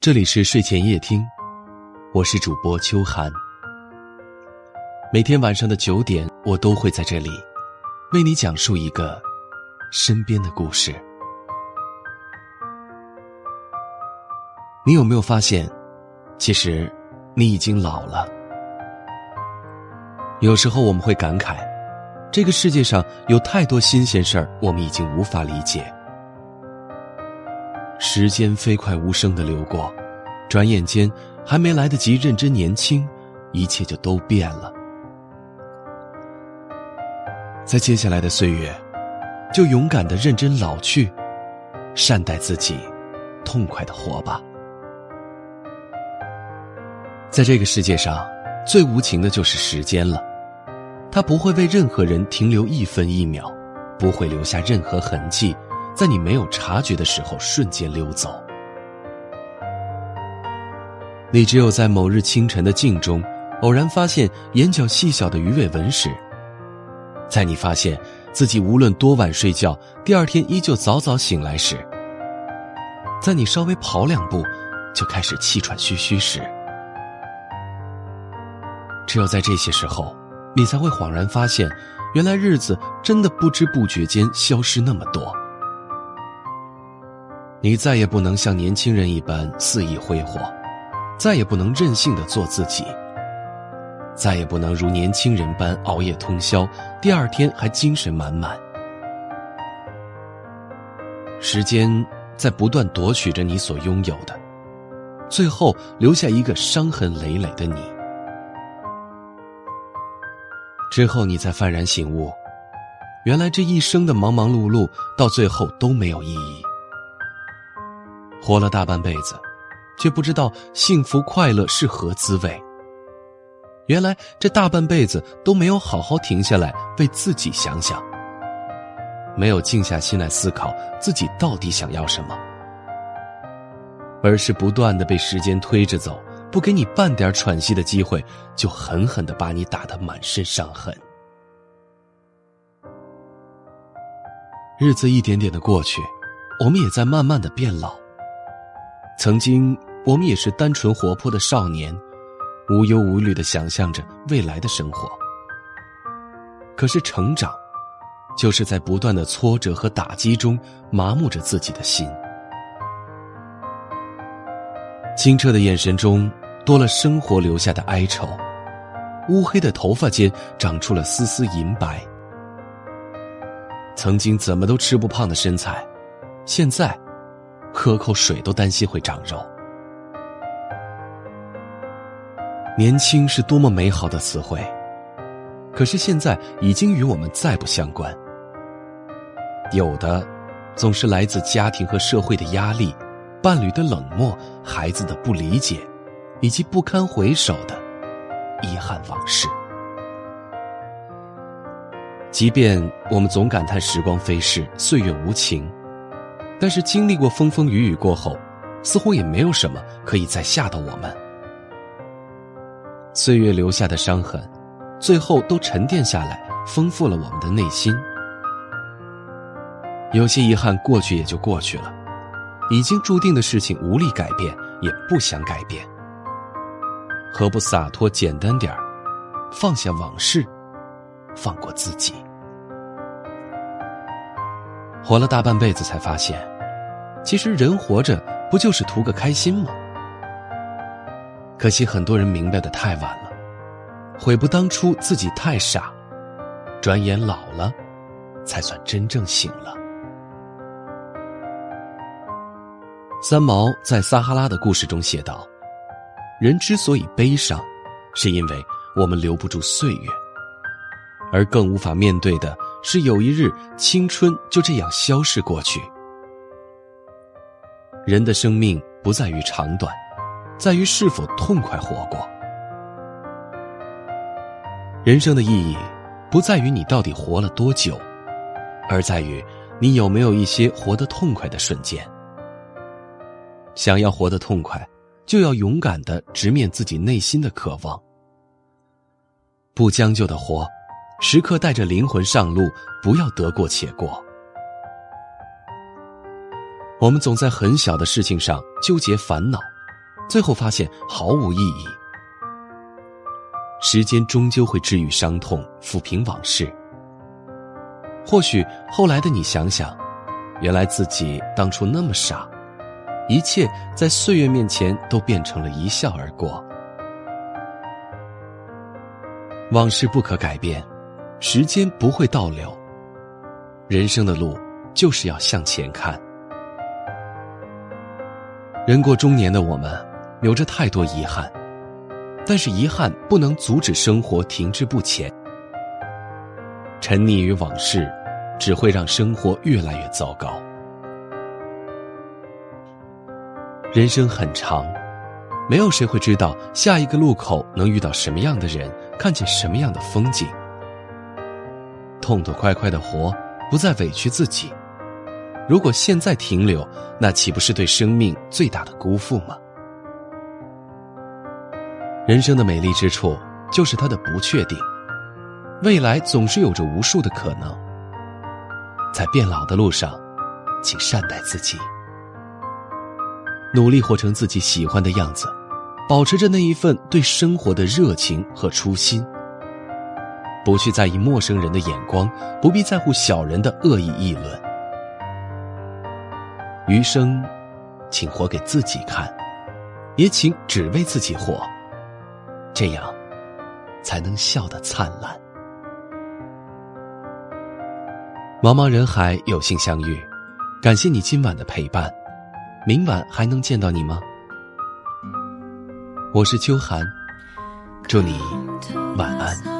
这里是睡前夜听，我是主播秋寒。每天晚上的九点，我都会在这里为你讲述一个身边的故事。你有没有发现，其实你已经老了？有时候我们会感慨，这个世界上有太多新鲜事儿，我们已经无法理解。时间飞快无声的流过，转眼间还没来得及认真年轻，一切就都变了。在接下来的岁月，就勇敢的认真老去，善待自己，痛快的活吧。在这个世界上，最无情的就是时间了，它不会为任何人停留一分一秒，不会留下任何痕迹。在你没有察觉的时候，瞬间溜走。你只有在某日清晨的镜中，偶然发现眼角细小的鱼尾纹时，在你发现自己无论多晚睡觉，第二天依旧早早醒来时，在你稍微跑两步就开始气喘吁吁时，只有在这些时候，你才会恍然发现，原来日子真的不知不觉间消失那么多。你再也不能像年轻人一般肆意挥霍，再也不能任性的做自己，再也不能如年轻人般熬夜通宵，第二天还精神满满。时间在不断夺取着你所拥有的，最后留下一个伤痕累累的你。之后你才幡然醒悟，原来这一生的忙忙碌碌，到最后都没有意义。活了大半辈子，却不知道幸福快乐是何滋味。原来这大半辈子都没有好好停下来为自己想想，没有静下心来思考自己到底想要什么，而是不断的被时间推着走，不给你半点喘息的机会，就狠狠的把你打得满身伤痕。日子一点点的过去，我们也在慢慢的变老。曾经，我们也是单纯活泼的少年，无忧无虑的想象着未来的生活。可是，成长，就是在不断的挫折和打击中麻木着自己的心。清澈的眼神中多了生活留下的哀愁，乌黑的头发间长出了丝丝银白。曾经怎么都吃不胖的身材，现在。喝口水都担心会长肉。年轻是多么美好的词汇，可是现在已经与我们再不相关。有的，总是来自家庭和社会的压力，伴侣的冷漠，孩子的不理解，以及不堪回首的遗憾往事。即便我们总感叹时光飞逝，岁月无情。但是经历过风风雨雨过后，似乎也没有什么可以再吓到我们。岁月留下的伤痕，最后都沉淀下来，丰富了我们的内心。有些遗憾过去也就过去了，已经注定的事情无力改变，也不想改变。何不洒脱简单点儿，放下往事，放过自己。活了大半辈子，才发现，其实人活着不就是图个开心吗？可惜很多人明白的太晚了，悔不当初自己太傻，转眼老了，才算真正醒了。三毛在《撒哈拉的故事》中写道：“人之所以悲伤，是因为我们留不住岁月。”而更无法面对的是，有一日青春就这样消逝过去。人的生命不在于长短，在于是否痛快活过。人生的意义，不在于你到底活了多久，而在于你有没有一些活得痛快的瞬间。想要活得痛快，就要勇敢的直面自己内心的渴望，不将就的活。时刻带着灵魂上路，不要得过且过。我们总在很小的事情上纠结烦恼，最后发现毫无意义。时间终究会治愈伤痛，抚平往事。或许后来的你想想，原来自己当初那么傻，一切在岁月面前都变成了一笑而过。往事不可改变，时间不会倒流。人生的路就是要向前看。人过中年的我们，有着太多遗憾，但是遗憾不能阻止生活停滞不前。沉溺于往事。只会让生活越来越糟糕。人生很长，没有谁会知道下一个路口能遇到什么样的人，看见什么样的风景。痛痛快快的活，不再委屈自己。如果现在停留，那岂不是对生命最大的辜负吗？人生的美丽之处，就是它的不确定。未来总是有着无数的可能。在变老的路上，请善待自己，努力活成自己喜欢的样子，保持着那一份对生活的热情和初心。不去在意陌生人的眼光，不必在乎小人的恶意议论。余生，请活给自己看，也请只为自己活，这样，才能笑得灿烂。茫茫人海，有幸相遇，感谢你今晚的陪伴。明晚还能见到你吗？我是秋寒，祝你晚安。